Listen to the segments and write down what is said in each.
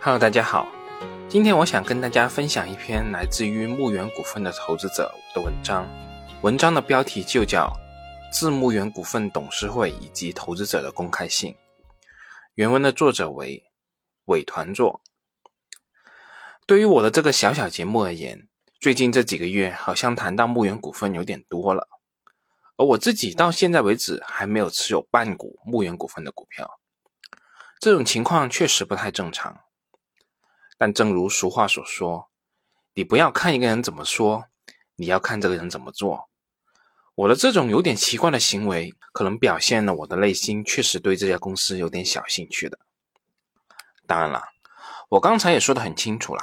Hello，大家好。今天我想跟大家分享一篇来自于牧原股份的投资者的文章。文章的标题就叫《自牧原股份董事会以及投资者的公开信》。原文的作者为伪团作。对于我的这个小小节目而言，最近这几个月好像谈到牧原股份有点多了，而我自己到现在为止还没有持有半股牧原股份的股票。这种情况确实不太正常。但正如俗话所说，你不要看一个人怎么说，你要看这个人怎么做。我的这种有点奇怪的行为，可能表现了我的内心确实对这家公司有点小兴趣的。当然了，我刚才也说得很清楚了，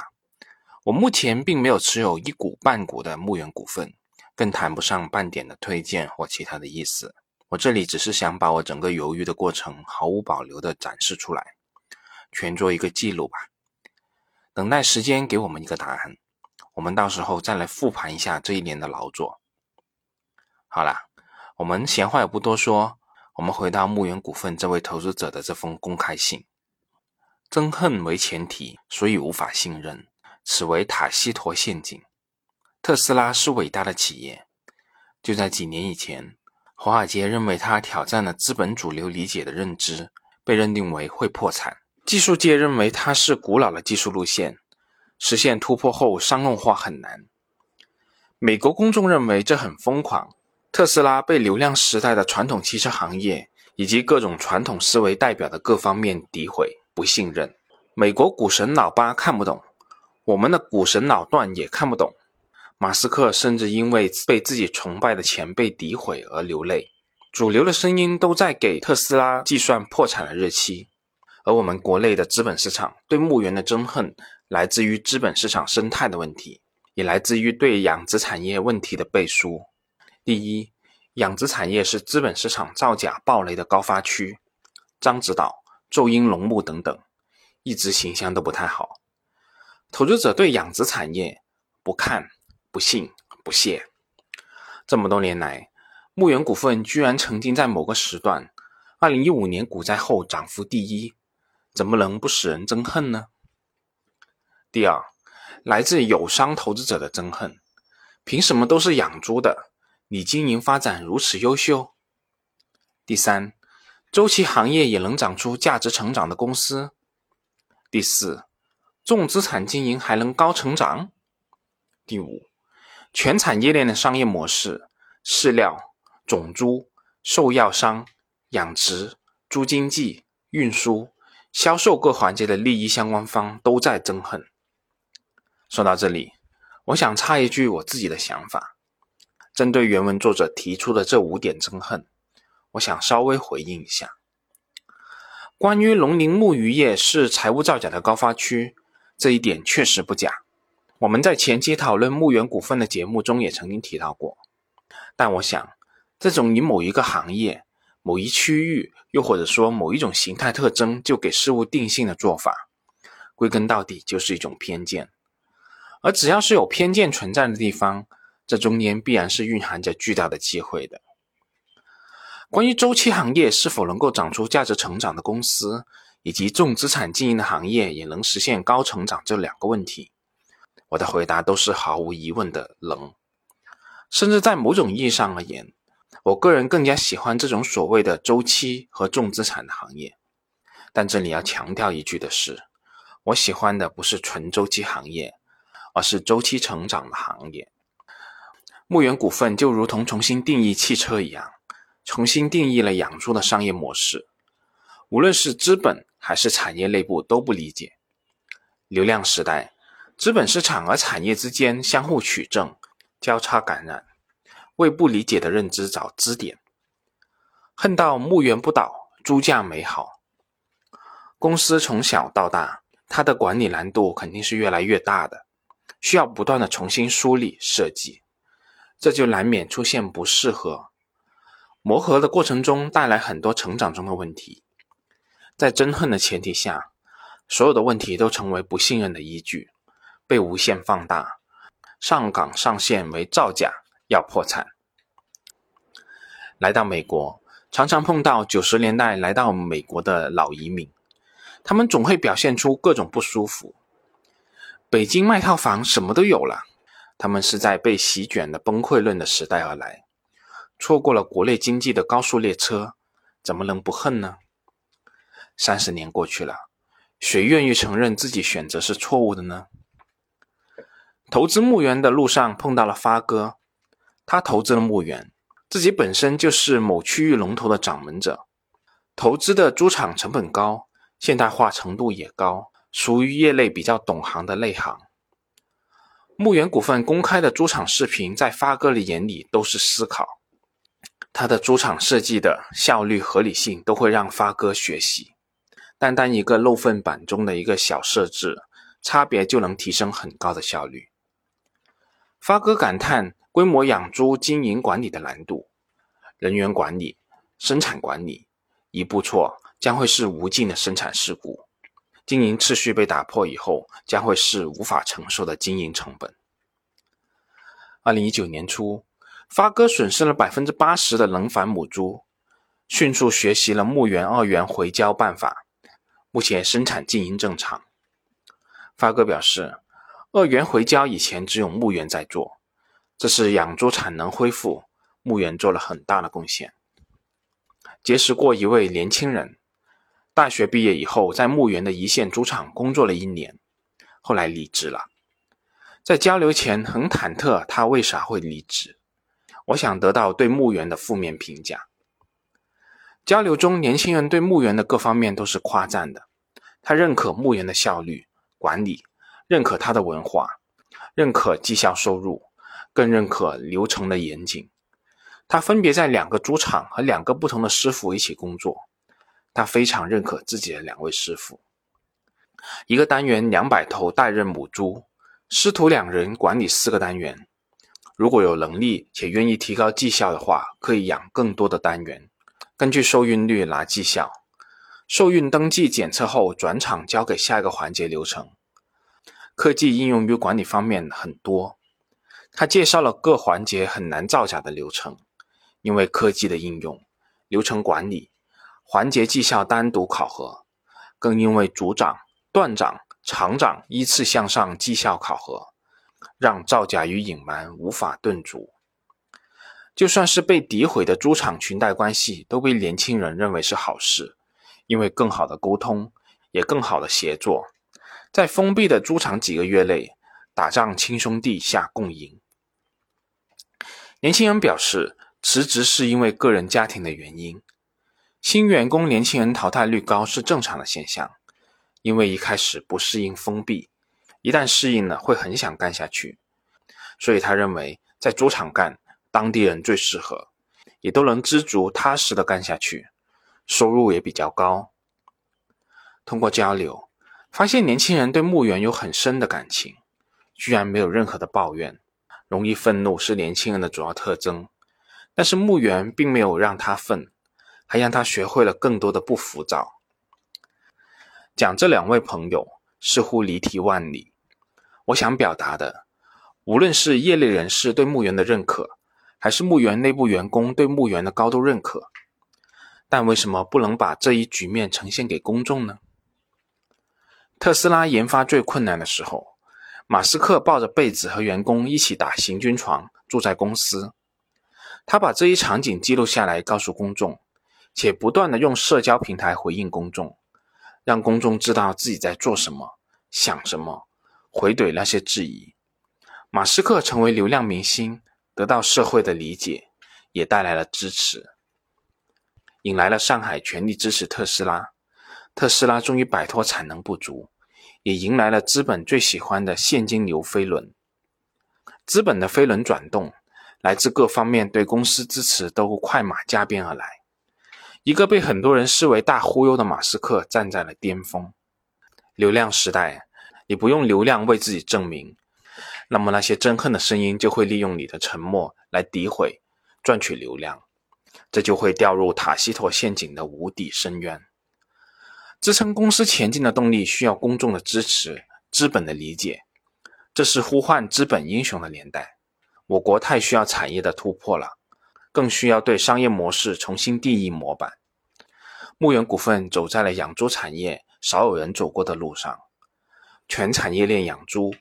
我目前并没有持有一股半股的牧原股份，更谈不上半点的推荐或其他的意思。我这里只是想把我整个犹豫的过程毫无保留地展示出来，全做一个记录吧。等待时间给我们一个答案，我们到时候再来复盘一下这一年的劳作。好了，我们闲话也不多说，我们回到牧原股份这位投资者的这封公开信。憎恨为前提，所以无法信任，此为塔西佗陷阱。特斯拉是伟大的企业，就在几年以前，华尔街认为它挑战了资本主流理解的认知，被认定为会破产。技术界认为它是古老的技术路线，实现突破后商用化很难。美国公众认为这很疯狂。特斯拉被流量时代的传统汽车行业以及各种传统思维代表的各方面诋毁、不信任。美国股神老八看不懂，我们的股神老段也看不懂。马斯克甚至因为被自己崇拜的前辈诋毁而流泪。主流的声音都在给特斯拉计算破产的日期。而我们国内的资本市场对牧原的憎恨，来自于资本市场生态的问题，也来自于对养殖产业问题的背书。第一，养殖产业是资本市场造假暴雷的高发区，獐子岛、昼鹰龙目等等，一直形象都不太好。投资者对养殖产业不看、不信、不屑。这么多年来，牧原股份居然曾经在某个时段，二零一五年股灾后涨幅第一。怎么能不使人憎恨呢？第二，来自友商投资者的憎恨，凭什么都是养猪的，你经营发展如此优秀？第三，周期行业也能长出价值成长的公司？第四，重资产经营还能高成长？第五，全产业链的商业模式，饲料、种猪、兽药商、养殖、猪经济、运输。销售各环节的利益相关方都在憎恨。说到这里，我想插一句我自己的想法，针对原文作者提出的这五点憎恨，我想稍微回应一下。关于农林牧渔业是财务造假的高发区，这一点确实不假。我们在前期讨论牧原股份的节目中也曾经提到过。但我想，这种以某一个行业。某一区域，又或者说某一种形态特征，就给事物定性的做法，归根到底就是一种偏见。而只要是有偏见存在的地方，这中间必然是蕴含着巨大的机会的。关于周期行业是否能够长出价值成长的公司，以及重资产经营的行业也能实现高成长这两个问题，我的回答都是毫无疑问的能，甚至在某种意义上而言。我个人更加喜欢这种所谓的周期和重资产的行业，但这里要强调一句的是，我喜欢的不是纯周期行业，而是周期成长的行业。牧原股份就如同重新定义汽车一样，重新定义了养猪的商业模式。无论是资本还是产业内部都不理解。流量时代，资本市场和产业之间相互取证，交叉感染。为不理解的认知找支点，恨到墓园不倒，猪价美好。公司从小到大，它的管理难度肯定是越来越大的，需要不断的重新梳理设计，这就难免出现不适合磨合的过程中，带来很多成长中的问题。在憎恨的前提下，所有的问题都成为不信任的依据，被无限放大，上岗上线为造假。要破产。来到美国，常常碰到九十年代来到美国的老移民，他们总会表现出各种不舒服。北京卖套房什么都有了，他们是在被席卷的崩溃论的时代而来，错过了国内经济的高速列车，怎么能不恨呢？三十年过去了，谁愿意承认自己选择是错误的呢？投资墓园的路上碰到了发哥，他投资了牧原，自己本身就是某区域龙头的掌门者，投资的猪场成本高，现代化程度也高，属于业内比较懂行的内行。牧原股份公开的猪场视频，在发哥的眼里都是思考，他的猪场设计的效率、合理性都会让发哥学习。单单一个漏粪板中的一个小设置，差别就能提升很高的效率。发哥感叹：规模养猪经营管理的难度，人员管理、生产管理，一步错将会是无尽的生产事故，经营秩序被打破以后，将会是无法承受的经营成本。二零一九年初，发哥损失了百分之八十的能繁母猪，迅速学习了牧原二元回交办法，目前生产经营正常。发哥表示。二元回交以前只有牧原在做，这是养猪产能恢复，牧原做了很大的贡献。结识过一位年轻人，大学毕业以后在牧原的一线猪场工作了一年，后来离职了。在交流前很忐忑，他为啥会离职？我想得到对牧原的负面评价。交流中，年轻人对牧原的各方面都是夸赞的，他认可牧原的效率管理。认可他的文化，认可绩效收入，更认可流程的严谨。他分别在两个猪场和两个不同的师傅一起工作，他非常认可自己的两位师傅。一个单元两百头代认母猪，师徒两人管理四个单元。如果有能力且愿意提高绩效的话，可以养更多的单元，根据受孕率拿绩效。受孕登记检测后，转场交给下一个环节流程。科技应用于管理方面很多，他介绍了各环节很难造假的流程，因为科技的应用，流程管理环节绩效单独考核，更因为组长、段长、厂长依次向上绩效考核，让造假与隐瞒无法顿足。就算是被诋毁的猪场裙带关系，都被年轻人认为是好事，因为更好的沟通，也更好的协作。在封闭的猪场几个月内，打仗亲兄弟下共赢。年轻人表示辞职是因为个人家庭的原因。新员工年轻人淘汰率高是正常的现象，因为一开始不适应封闭，一旦适应了会很想干下去。所以他认为在猪场干，当地人最适合，也都能知足踏实的干下去，收入也比较高。通过交流。发现年轻人对墓园有很深的感情，居然没有任何的抱怨，容易愤怒是年轻人的主要特征。但是墓园并没有让他愤，还让他学会了更多的不浮躁。讲这两位朋友似乎离题万里，我想表达的，无论是业内人士对墓园的认可，还是墓园内部员工对墓园的高度认可，但为什么不能把这一局面呈现给公众呢？特斯拉研发最困难的时候，马斯克抱着被子和员工一起打行军床，住在公司。他把这一场景记录下来，告诉公众，且不断的用社交平台回应公众，让公众知道自己在做什么、想什么，回怼那些质疑。马斯克成为流量明星，得到社会的理解，也带来了支持，引来了上海全力支持特斯拉。特斯拉终于摆脱产能不足，也迎来了资本最喜欢的现金流飞轮。资本的飞轮转动，来自各方面对公司支持都快马加鞭而来。一个被很多人视为大忽悠的马斯克站在了巅峰。流量时代，你不用流量为自己证明，那么那些憎恨的声音就会利用你的沉默来诋毁，赚取流量，这就会掉入塔西佗陷阱的无底深渊。支撑公司前进的动力需要公众的支持、资本的理解，这是呼唤资本英雄的年代。我国太需要产业的突破了，更需要对商业模式重新定义模板。牧原股份走在了养猪产业少有人走过的路上。全产业链养猪，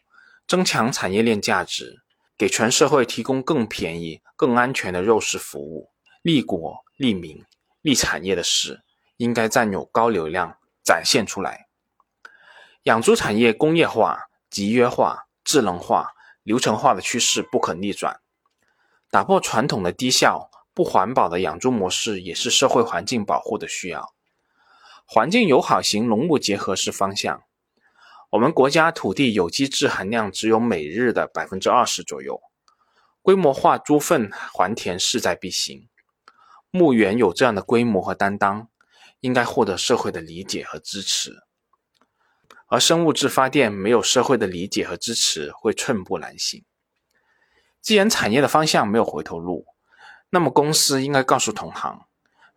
增强产业链价值，给全社会提供更便宜、更安全的肉食服务，利国利民利产业的事，应该占有高流量，展现出来。养猪产业工业化、集约化、智能化、流程化的趋势不可逆转，打破传统的低效、不环保的养猪模式，也是社会环境保护的需要。环境友好型农牧结合是方向。我们国家土地有机质含量只有每日的百分之二十左右，规模化猪粪还田势在必行。牧原有这样的规模和担当，应该获得社会的理解和支持。而生物质发电没有社会的理解和支持，会寸步难行。既然产业的方向没有回头路，那么公司应该告诉同行，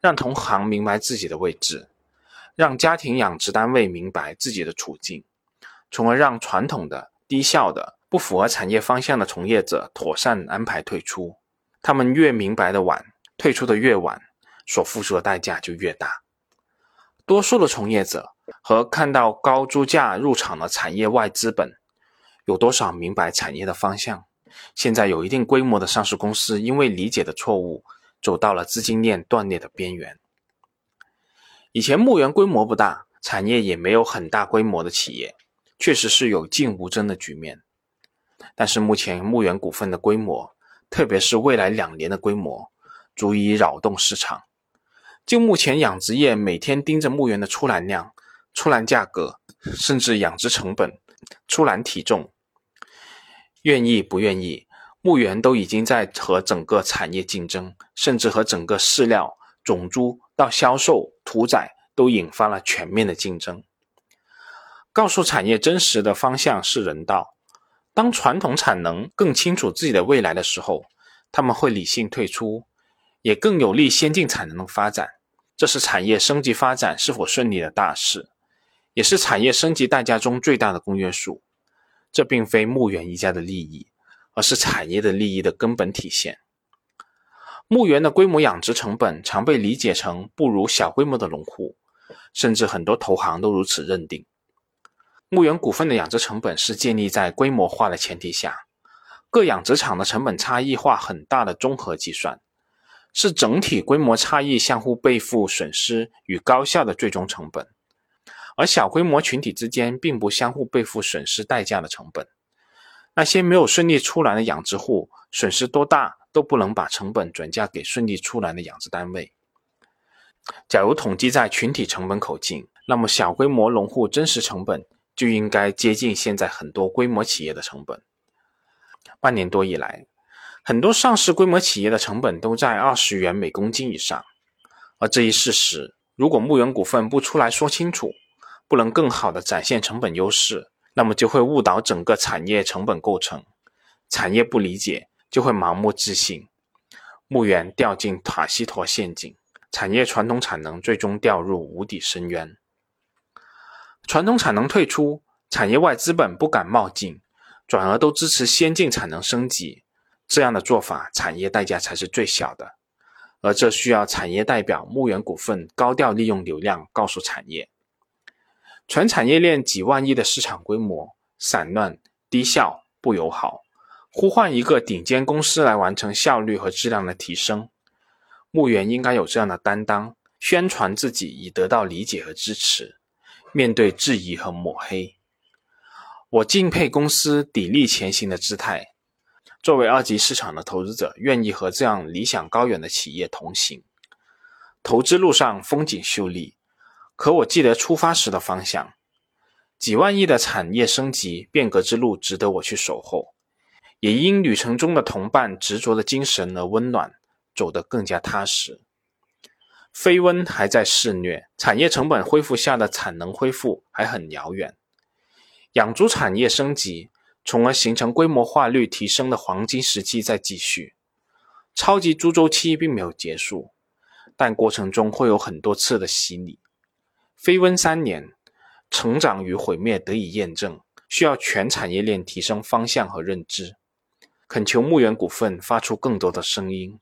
让同行明白自己的位置，让家庭养殖单位明白自己的处境，从而让传统的、低效的、不符合产业方向的从业者妥善安排退出。他们越明白的晚，退出的越晚，所付出的代价就越大。多数的从业者。和看到高猪价入场的产业外资本，有多少明白产业的方向？现在有一定规模的上市公司，因为理解的错误，走到了资金链断裂的边缘。以前牧原规模不大，产业也没有很大规模的企业，确实是有竞无争的局面。但是目前牧原股份的规模，特别是未来两年的规模，足以扰动市场。就目前养殖业每天盯着牧原的出栏量。出栏价格，甚至养殖成本、出栏体重，愿意不愿意，牧原都已经在和整个产业竞争，甚至和整个饲料、种猪到销售、屠宰都引发了全面的竞争。告诉产业真实的方向是人道。当传统产能更清楚自己的未来的时候，他们会理性退出，也更有利先进产能的发展。这是产业升级发展是否顺利的大事。也是产业升级代价中最大的公约数，这并非牧原一家的利益，而是产业的利益的根本体现。牧原的规模养殖成本常被理解成不如小规模的农户，甚至很多投行都如此认定。牧原股份的养殖成本是建立在规模化的前提下，各养殖场的成本差异化很大的综合计算，是整体规模差异相互背负损失与高效的最终成本。而小规模群体之间并不相互背负损失代价的成本，那些没有顺利出栏的养殖户，损失多大都不能把成本转嫁给顺利出栏的养殖单位。假如统计在群体成本口径，那么小规模农户真实成本就应该接近现在很多规模企业的成本。半年多以来，很多上市规模企业的成本都在二十元每公斤以上，而这一事实，如果牧原股份不出来说清楚，不能更好的展现成本优势，那么就会误导整个产业成本构成。产业不理解，就会盲目自信，牧原掉进塔西佗陷阱，产业传统产能最终掉入无底深渊。传统产能退出，产业外资本不敢冒进，转而都支持先进产能升级。这样的做法，产业代价才是最小的。而这需要产业代表牧原股份高调利用流量，告诉产业。全产业链几万亿的市场规模，散乱、低效、不友好，呼唤一个顶尖公司来完成效率和质量的提升。牧原应该有这样的担当，宣传自己以得到理解和支持，面对质疑和抹黑。我敬佩公司砥砺前行的姿态。作为二级市场的投资者，愿意和这样理想高远的企业同行。投资路上风景秀丽。可我记得出发时的方向，几万亿的产业升级变革之路值得我去守候，也因旅程中的同伴执着的精神而温暖，走得更加踏实。飞温还在肆虐，产业成本恢复下的产能恢复还很遥远。养猪产业升级，从而形成规模化率提升的黄金时期在继续。超级猪周期并没有结束，但过程中会有很多次的洗礼。飞温三年，成长与毁灭得以验证，需要全产业链提升方向和认知。恳求牧原股份发出更多的声音，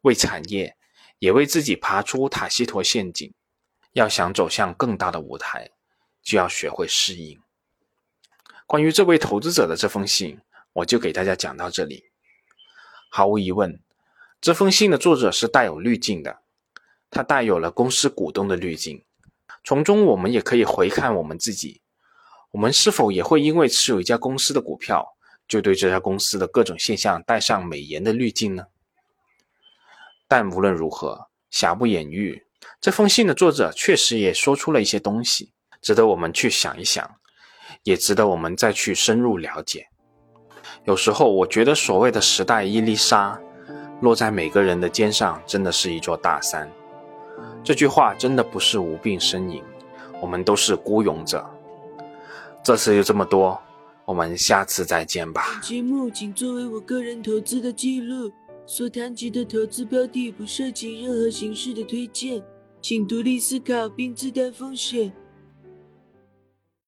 为产业，也为自己爬出塔西佗陷阱。要想走向更大的舞台，就要学会适应。关于这位投资者的这封信，我就给大家讲到这里。毫无疑问，这封信的作者是带有滤镜的，他带有了公司股东的滤镜。从中，我们也可以回看我们自己，我们是否也会因为持有一家公司的股票，就对这家公司的各种现象带上美颜的滤镜呢？但无论如何，瑕不掩瑜，这封信的作者确实也说出了一些东西，值得我们去想一想，也值得我们再去深入了解。有时候，我觉得所谓的时代伊丽莎，落在每个人的肩上，真的是一座大山。这句话真的不是无病呻吟，我们都是孤勇者。这次就这么多，我们下次再见吧。节目仅作为我个人投资的记录，所谈及的投资标的不涉及任何形式的推荐，请独立思考并自担风险。